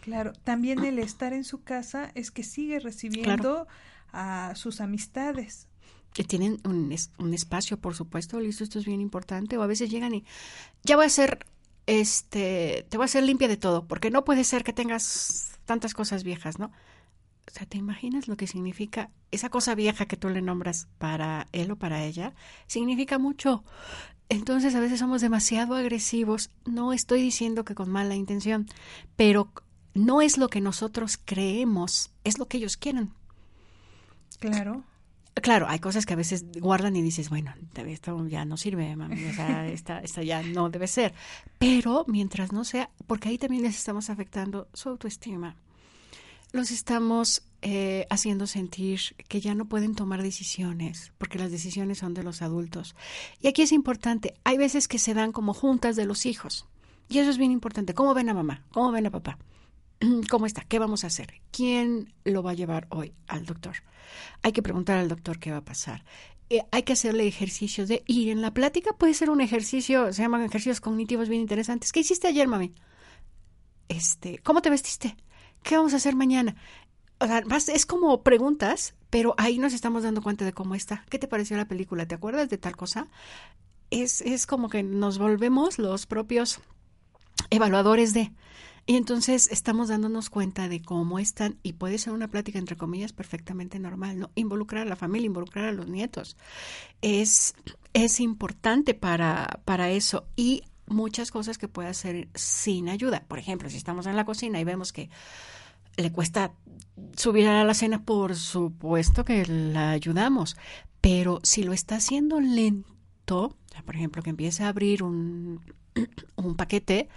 Claro, también el estar en su casa es que sigue recibiendo a sus amistades que tienen un, un, espacio, por supuesto, listo, esto es bien importante, o a veces llegan y ya voy a hacer, este, te voy a hacer limpia de todo, porque no puede ser que tengas tantas cosas viejas, ¿no? O sea, ¿te imaginas lo que significa esa cosa vieja que tú le nombras para él o para ella? Significa mucho. Entonces a veces somos demasiado agresivos. No estoy diciendo que con mala intención, pero no es lo que nosotros creemos, es lo que ellos quieren. Claro. Claro, hay cosas que a veces guardan y dices, bueno, esto ya no sirve, mami, o sea, esta, esta ya no debe ser. Pero mientras no sea, porque ahí también les estamos afectando su autoestima, los estamos eh, haciendo sentir que ya no pueden tomar decisiones, porque las decisiones son de los adultos. Y aquí es importante, hay veces que se dan como juntas de los hijos. Y eso es bien importante. ¿Cómo ven a mamá? ¿Cómo ven a papá? ¿Cómo está? ¿Qué vamos a hacer? ¿Quién lo va a llevar hoy al doctor? Hay que preguntar al doctor qué va a pasar. Eh, hay que hacerle ejercicios de ir en la plática. Puede ser un ejercicio, se llaman ejercicios cognitivos bien interesantes. ¿Qué hiciste ayer, mami? Este, ¿cómo te vestiste? ¿Qué vamos a hacer mañana? O sea, es como preguntas, pero ahí nos estamos dando cuenta de cómo está. ¿Qué te pareció la película? ¿Te acuerdas de tal cosa? Es, es como que nos volvemos los propios evaluadores de. Y entonces estamos dándonos cuenta de cómo están, y puede ser una plática entre comillas perfectamente normal, ¿no? Involucrar a la familia, involucrar a los nietos. Es, es importante para, para eso. Y muchas cosas que puede hacer sin ayuda. Por ejemplo, si estamos en la cocina y vemos que le cuesta subir a la cena, por supuesto que la ayudamos. Pero si lo está haciendo lento, por ejemplo, que empiece a abrir un, un paquete,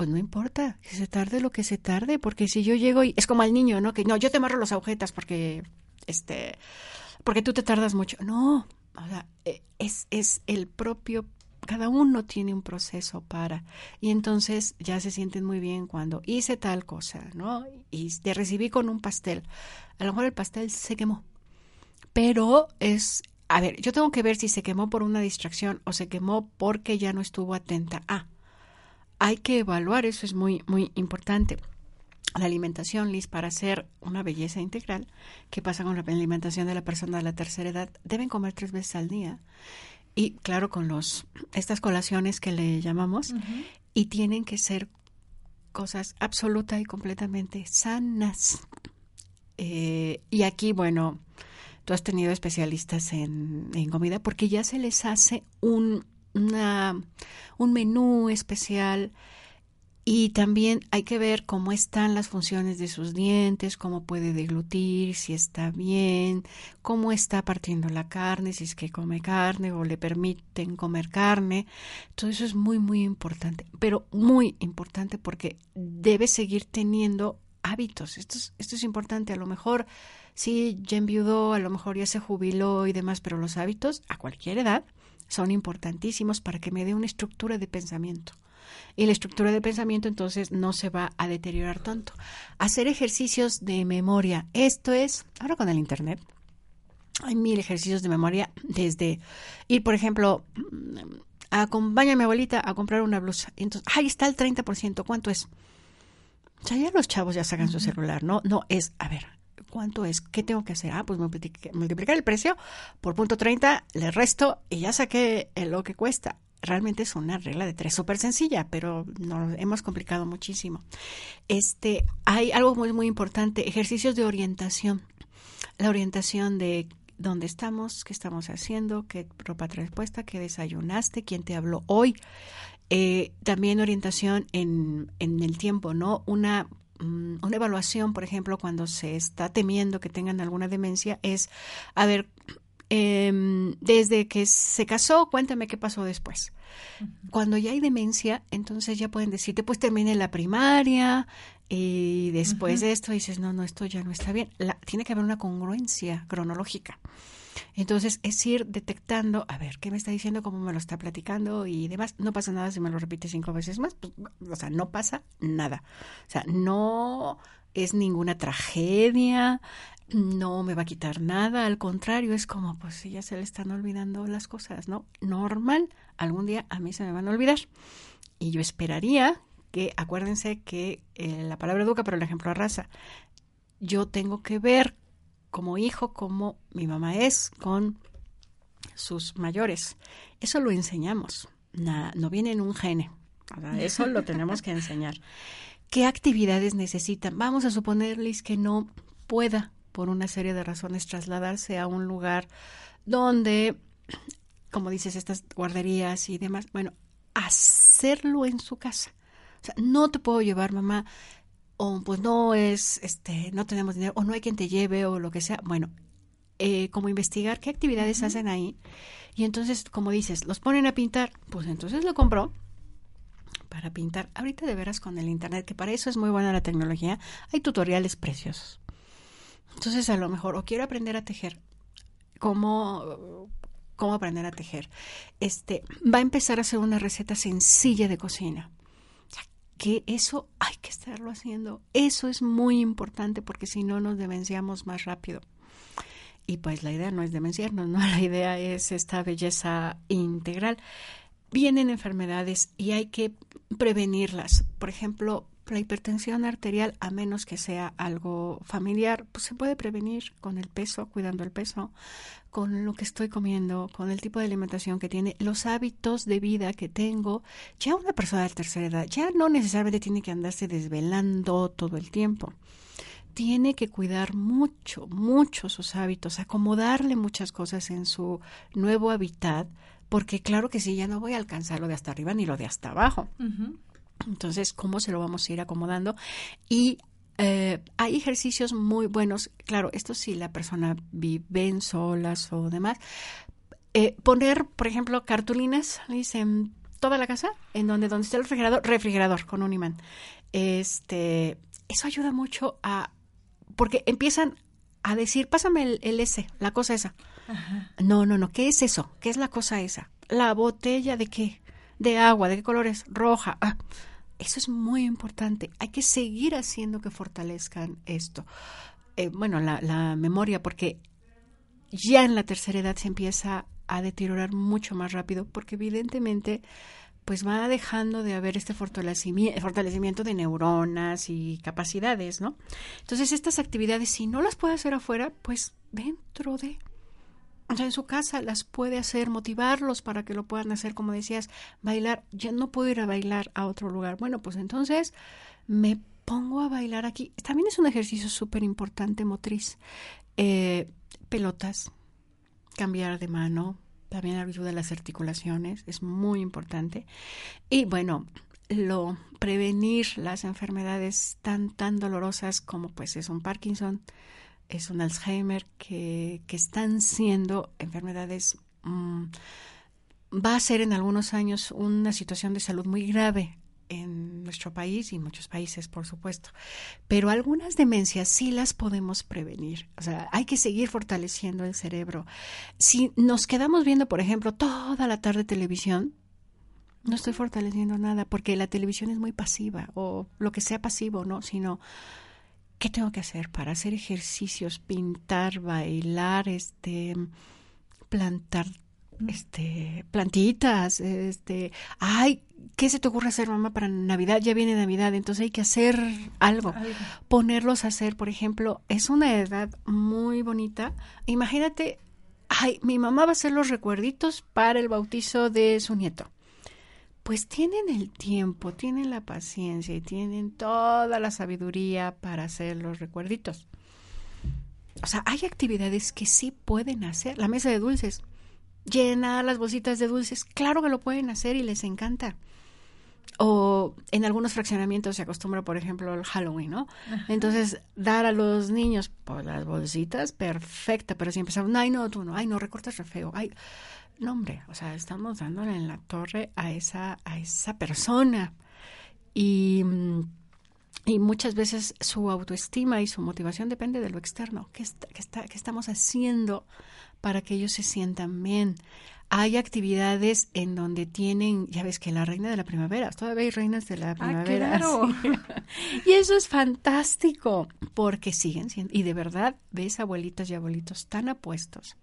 pues no importa, que se tarde lo que se tarde, porque si yo llego y es como al niño, ¿no? Que no, yo te amarro las agujetas porque, este, porque tú te tardas mucho. No, o sea, e, es, es el propio, cada uno tiene un proceso para, y entonces ya se sienten muy bien cuando hice tal cosa, ¿no? Y te recibí con un pastel. A lo mejor el pastel se quemó, pero es a ver, yo tengo que ver si se quemó por una distracción o se quemó porque ya no estuvo atenta. Ah, hay que evaluar, eso es muy, muy importante. La alimentación, Liz, para ser una belleza integral, ¿qué pasa con la alimentación de la persona de la tercera edad? Deben comer tres veces al día. Y claro, con los estas colaciones que le llamamos, y tienen que ser cosas absoluta y completamente sanas. Eh, y aquí, bueno, tú has tenido especialistas en, en comida porque ya se les hace un una, un menú especial y también hay que ver cómo están las funciones de sus dientes, cómo puede deglutir, si está bien, cómo está partiendo la carne, si es que come carne o le permiten comer carne. Todo eso es muy, muy importante, pero muy importante porque debe seguir teniendo hábitos. Esto es, esto es importante. A lo mejor sí, ya enviudó, a lo mejor ya se jubiló y demás, pero los hábitos a cualquier edad son importantísimos para que me dé una estructura de pensamiento. Y la estructura de pensamiento entonces no se va a deteriorar tanto. Hacer ejercicios de memoria. Esto es, ahora con el Internet, hay mil ejercicios de memoria desde ir, por ejemplo, acompaña a mi abuelita a comprar una blusa. Entonces, ahí está el 30%, ¿cuánto es? O sea, ya los chavos ya sacan su celular, ¿no? No es, a ver, ¿Cuánto es? ¿Qué tengo que hacer? Ah, pues multiplicar el precio por punto 30, le resto y ya saqué lo que cuesta. Realmente es una regla de tres súper sencilla, pero nos hemos complicado muchísimo. Este, hay algo muy, muy importante, ejercicios de orientación. La orientación de dónde estamos, qué estamos haciendo, qué ropa traes puesta, qué desayunaste, quién te habló hoy. Eh, también orientación en, en el tiempo, ¿no? Una una evaluación, por ejemplo, cuando se está temiendo que tengan alguna demencia, es, a ver, em, desde que se casó, cuéntame qué pasó después. Cuando ya hay demencia, entonces ya pueden decirte, pues termine la primaria y después de esto dices, no, no, esto ya no está bien. tiene que haber una congruencia cronológica. Entonces es ir detectando, a ver, ¿qué me está diciendo? ¿Cómo me lo está platicando? Y demás. No pasa nada si me lo repite cinco veces más. Pues, o sea, no pasa nada. O sea, no es ninguna tragedia, no me va a quitar nada. Al contrario, es como, pues si ya se le están olvidando las cosas, ¿no? Normal, algún día a mí se me van a olvidar. Y yo esperaría que, acuérdense que eh, la palabra educa, pero el ejemplo arrasa. Yo tengo que ver como hijo como mi mamá es con sus mayores. Eso lo enseñamos, no viene en un gene, eso lo tenemos que enseñar. ¿Qué actividades necesitan? Vamos a suponerles que no pueda, por una serie de razones, trasladarse a un lugar donde, como dices, estas guarderías y demás, bueno, hacerlo en su casa. O sea, no te puedo llevar, mamá, o pues no es, este, no tenemos dinero, o no hay quien te lleve, o lo que sea. Bueno, eh, como investigar qué actividades hacen ahí. Y entonces, como dices, los ponen a pintar, pues entonces lo compró para pintar. Ahorita de veras con el internet, que para eso es muy buena la tecnología, hay tutoriales preciosos. Entonces, a lo mejor, o quiero aprender a tejer, ¿cómo, cómo aprender a tejer? Este, va a empezar a hacer una receta sencilla de cocina que eso hay que estarlo haciendo. Eso es muy importante porque si no nos demenciamos más rápido. Y pues la idea no es demenciarnos, ¿no? La idea es esta belleza integral. Vienen enfermedades y hay que prevenirlas. Por ejemplo, la hipertensión arterial, a menos que sea algo familiar, pues se puede prevenir con el peso, cuidando el peso, con lo que estoy comiendo, con el tipo de alimentación que tiene, los hábitos de vida que tengo. Ya una persona de tercera edad ya no necesariamente tiene que andarse desvelando todo el tiempo. Tiene que cuidar mucho, mucho sus hábitos, acomodarle muchas cosas en su nuevo hábitat, porque claro que sí, ya no voy a alcanzar lo de hasta arriba ni lo de hasta abajo. Entonces, ¿cómo se lo vamos a ir acomodando? Y eh, hay ejercicios muy buenos. Claro, esto sí, la persona vive en solas o demás. Eh, poner, por ejemplo, cartulinas, dicen toda la casa, en donde, donde está el refrigerador, refrigerador con un imán. Este, eso ayuda mucho a, porque empiezan a decir, pásame el, el S, la cosa esa. No, no, no, ¿qué es eso? ¿Qué es la cosa esa? La botella de qué? De agua, ¿de qué colores? Roja. Ah, eso es muy importante. Hay que seguir haciendo que fortalezcan esto. Eh, bueno, la, memoria, porque ya en la tercera edad se empieza a deteriorar mucho más rápido, porque evidentemente pues va dejando de haber este fortalecimiento, fortalecimiento de neuronas y capacidades, ¿no? Entonces estas actividades, si no las puede hacer afuera, pues dentro de o sea, en su casa las puede hacer, motivarlos para que lo puedan hacer, como decías, bailar. Yo no puedo ir a bailar a otro lugar. Bueno, pues entonces me pongo a bailar aquí. También es un ejercicio súper importante motriz. Eh, pelotas, cambiar de mano, también ayuda a las articulaciones, es muy importante. Y bueno, lo prevenir las enfermedades tan tan dolorosas como pues es un Parkinson, es un Alzheimer, que, que están siendo enfermedades, mm, va a ser en algunos años una situación de salud muy grave en nuestro país y muchos países, por supuesto. Pero algunas demencias sí las podemos prevenir. O sea, hay que seguir fortaleciendo el cerebro. Si nos quedamos viendo, por ejemplo, toda la tarde televisión, no estoy fortaleciendo nada porque la televisión es muy pasiva o lo que sea pasivo, ¿no? Sino ¿qué tengo que hacer para hacer ejercicios, pintar, bailar, este, plantar, este, plantitas, este, ay, ¿qué se te ocurre hacer, mamá, para Navidad? Ya viene Navidad, entonces hay que hacer algo. Ponerlos a hacer, por ejemplo, es una edad muy bonita. Imagínate, ay, mi mamá va a hacer los recuerditos para el bautizo de su nieto pues tienen el tiempo, tienen la paciencia y tienen toda la sabiduría para hacer los recuerditos. O sea, hay actividades que sí pueden hacer. La mesa de dulces, llenar las bolsitas de dulces, claro que lo pueden hacer y les encanta. O en algunos fraccionamientos se acostumbra, por ejemplo, el Halloween, ¿no? Entonces, dar a los niños pues, las bolsitas, perfecta, pero si empezamos, ay, no, tú no, ay, no, recortas re feo, ay, no, hombre, o sea, estamos dándole en la torre a esa, a esa persona. Y, y muchas veces su autoestima y su motivación depende de lo externo. ¿Qué, está, qué, está, qué estamos haciendo para que ellos se sientan bien? hay actividades en donde tienen, ya ves que la reina de la primavera, todavía hay reinas de la primavera. claro. y eso es fantástico, porque siguen siendo, y de verdad ves abuelitas y abuelitos tan apuestos.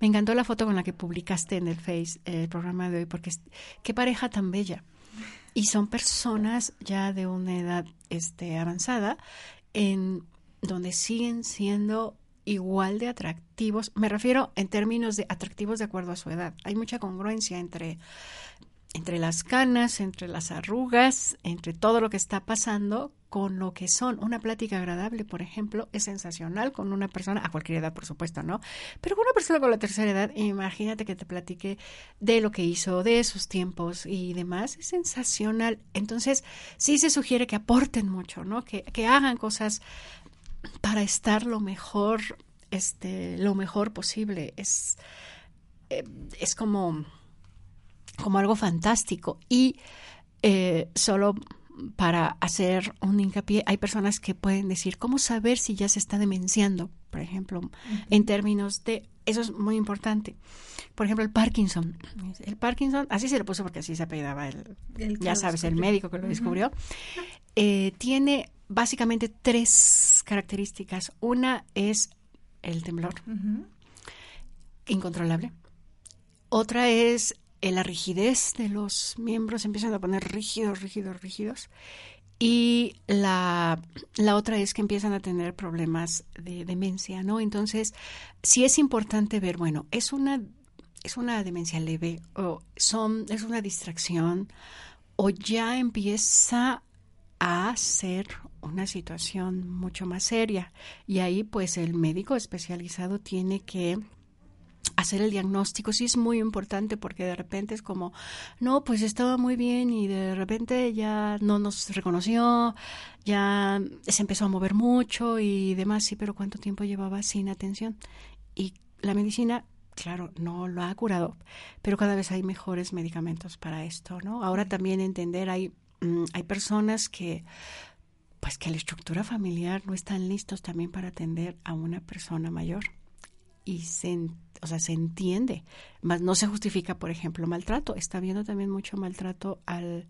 Me encantó la foto con la que publicaste en el Face el programa de hoy, porque qué pareja tan bella. Y son personas ya de una edad este, avanzada, en donde siguen siendo igual de atractivos. Me refiero en términos de atractivos de acuerdo a su edad. Hay mucha congruencia entre, entre las canas, entre las arrugas, entre todo lo que está pasando con lo que son. Una plática agradable, por ejemplo, es sensacional con una persona, a cualquier edad, por supuesto, ¿no? Pero con una persona con la tercera edad, imagínate que te platique de lo que hizo, de sus tiempos y demás, es sensacional. Entonces, sí se sugiere que aporten mucho, ¿no? Que, que hagan cosas para estar lo mejor, este, lo mejor posible. Es, eh, es como, como algo fantástico. Y eh, solo para hacer un hincapié, hay personas que pueden decir, ¿cómo saber si ya se está demenciando? Por ejemplo, en términos de, eso es muy importante. Por ejemplo, el Parkinson. El Parkinson, así se le puso porque así se apellidaba el, ya sabes, el médico que lo descubrió. Eh, tiene básicamente tres características. Una es el temblor, incontrolable. Otra es la rigidez de los miembros, empiezan a poner rígidos, rígidos, rígidos. Y la, la otra es que empiezan a tener problemas de demencia, ¿no? Entonces, sí es importante ver, bueno, es una, es una demencia leve o son, es una distracción o ya empieza a ser una situación mucho más seria. Y ahí pues el médico especializado tiene que hacer el diagnóstico sí es muy importante porque de repente es como, no, pues estaba muy bien y de repente ya no nos reconoció, ya se empezó a mover mucho y demás, sí, pero ¿cuánto tiempo llevaba sin atención? Y la medicina, claro, no lo ha curado, pero cada vez hay mejores medicamentos para esto, ¿no? Ahora también entender, hay, mm, hay personas que pues que la estructura familiar no están listos también para atender a una persona mayor y se, o sea, se entiende, más no se justifica, por ejemplo, maltrato. Está habiendo también mucho maltrato al,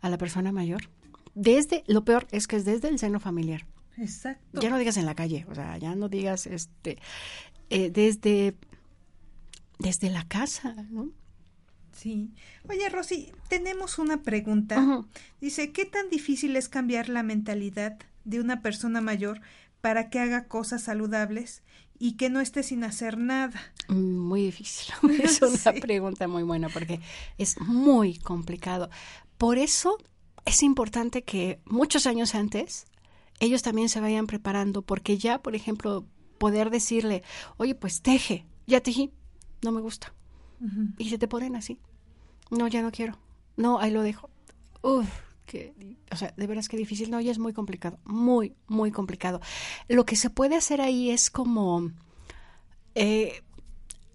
a la persona mayor. Desde, lo peor es que es desde el seno familiar. Exacto. Ya no digas en la calle, o sea, ya no digas este eh, desde desde la casa, ¿no? Sí. Oye, Rosy, tenemos una pregunta. Dice, ¿qué tan difícil es cambiar la mentalidad de una persona mayor para que haga cosas saludables y que no esté sin hacer nada? Muy difícil. Es una pregunta muy buena porque es muy complicado. Por eso es importante que muchos años antes ellos también se vayan preparando porque ya, por ejemplo, poder decirle, oye, pues teje, ya tejí, no me gusta. Y se te ponen así. No, ya no quiero. No, ahí lo dejo. Uf, que, o sea, de veras que difícil. No, ya es muy complicado. Muy, muy complicado. Lo que se puede hacer ahí es como eh,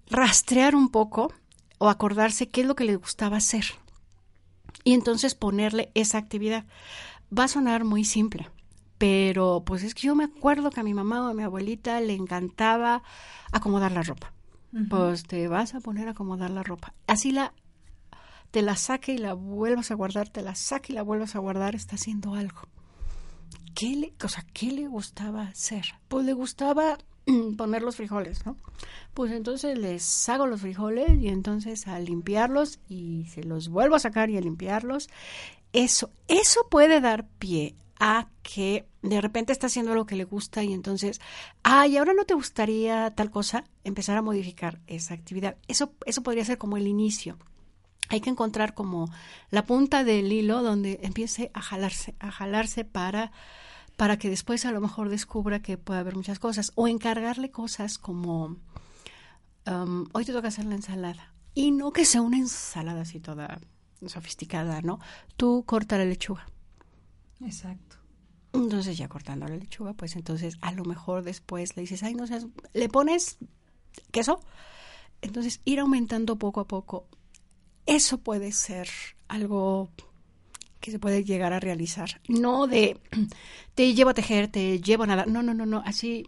rastrear un poco o acordarse qué es lo que le gustaba hacer. Y entonces ponerle esa actividad. Va a sonar muy simple, pero pues es que yo me acuerdo que a mi mamá o a mi abuelita le encantaba acomodar la ropa. Pues te vas a poner a acomodar la ropa. Así la te la saque y la vuelvas a guardar, te la saque y la vuelvas a guardar, está haciendo algo. ¿Qué le, o ¿qué le gustaba hacer? Pues le gustaba poner los frijoles, ¿no? Pues entonces les hago los frijoles y entonces a limpiarlos y se los vuelvo a sacar y a limpiarlos. Eso, eso puede dar pie a que de repente está haciendo lo que le gusta y entonces, ay, ahora no te gustaría tal cosa, empezar a modificar esa actividad. Eso, eso podría ser como el inicio. Hay que encontrar como la punta del hilo donde empiece a jalarse, a jalarse para para que después a lo mejor descubra que puede haber muchas cosas o encargarle cosas como um, hoy te toca hacer la ensalada y no que sea una ensalada así toda sofisticada, ¿no? Tú corta la lechuga. Exacto. Entonces ya cortando la lechuga, pues entonces a lo mejor después le dices, ay, no seas, le pones queso. Entonces ir aumentando poco a poco. Eso puede ser algo que se puede llegar a realizar. No de te llevo a tejer, te llevo a nada. No, no, no, no. Así,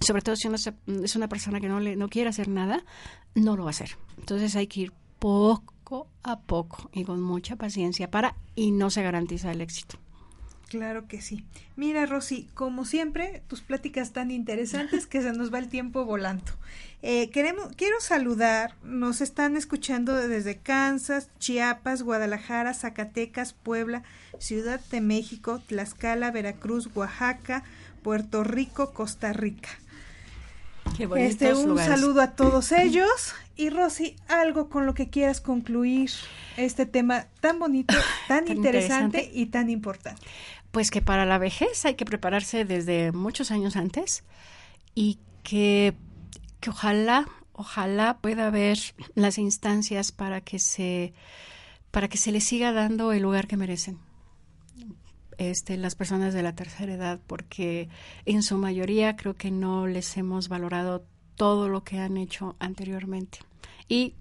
sobre todo si uno es una persona que no, le, no quiere hacer nada, no lo va a hacer. Entonces hay que ir poco a poco y con mucha paciencia para y no se garantiza el éxito. Claro que sí. Mira, Rosy, como siempre, tus pláticas tan interesantes que se nos va el tiempo volando. Eh, queremos, quiero saludar, nos están escuchando desde Kansas, Chiapas, Guadalajara, Zacatecas, Puebla, Ciudad de México, Tlaxcala, Veracruz, Oaxaca, Puerto Rico, Costa Rica. Qué este, un saludo a todos ellos. Y Rosy, algo con lo que quieras concluir este tema tan bonito, tan, interesante y tan importante. Pues que para la vejez hay que prepararse desde muchos años antes y que, que ojalá, ojalá pueda haber las instancias para que se para que se les siga dando el lugar que merecen. Este, las personas de la tercera edad, porque en su mayoría creo que no les hemos valorado todo lo que han hecho anteriormente. Y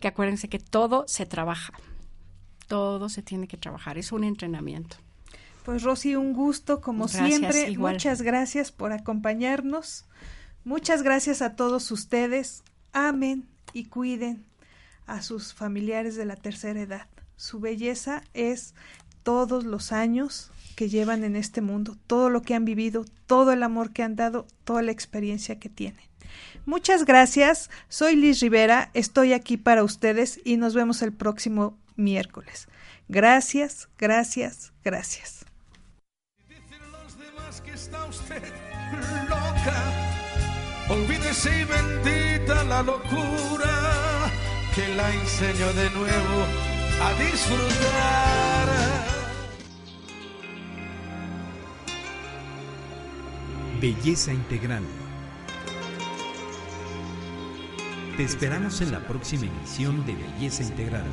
que acuérdense que todo se trabaja, todo se tiene que trabajar, es un entrenamiento. Pues Rosy, un gusto como siempre. Muchas gracias por acompañarnos. Muchas gracias a todos ustedes. Amen y cuiden a sus familiares de la tercera edad. Su belleza es todos los años que llevan en este mundo, todo lo que han vivido, todo el amor que han dado, toda la experiencia que tienen. Muchas gracias. Soy Liz Rivera, estoy aquí para ustedes y nos vemos el próximo miércoles. Gracias, gracias, gracias. Está usted loca, olvídese y bendita la locura que la enseño de nuevo a disfrutar. Belleza integral. Te esperamos en la próxima emisión de Belleza Integral.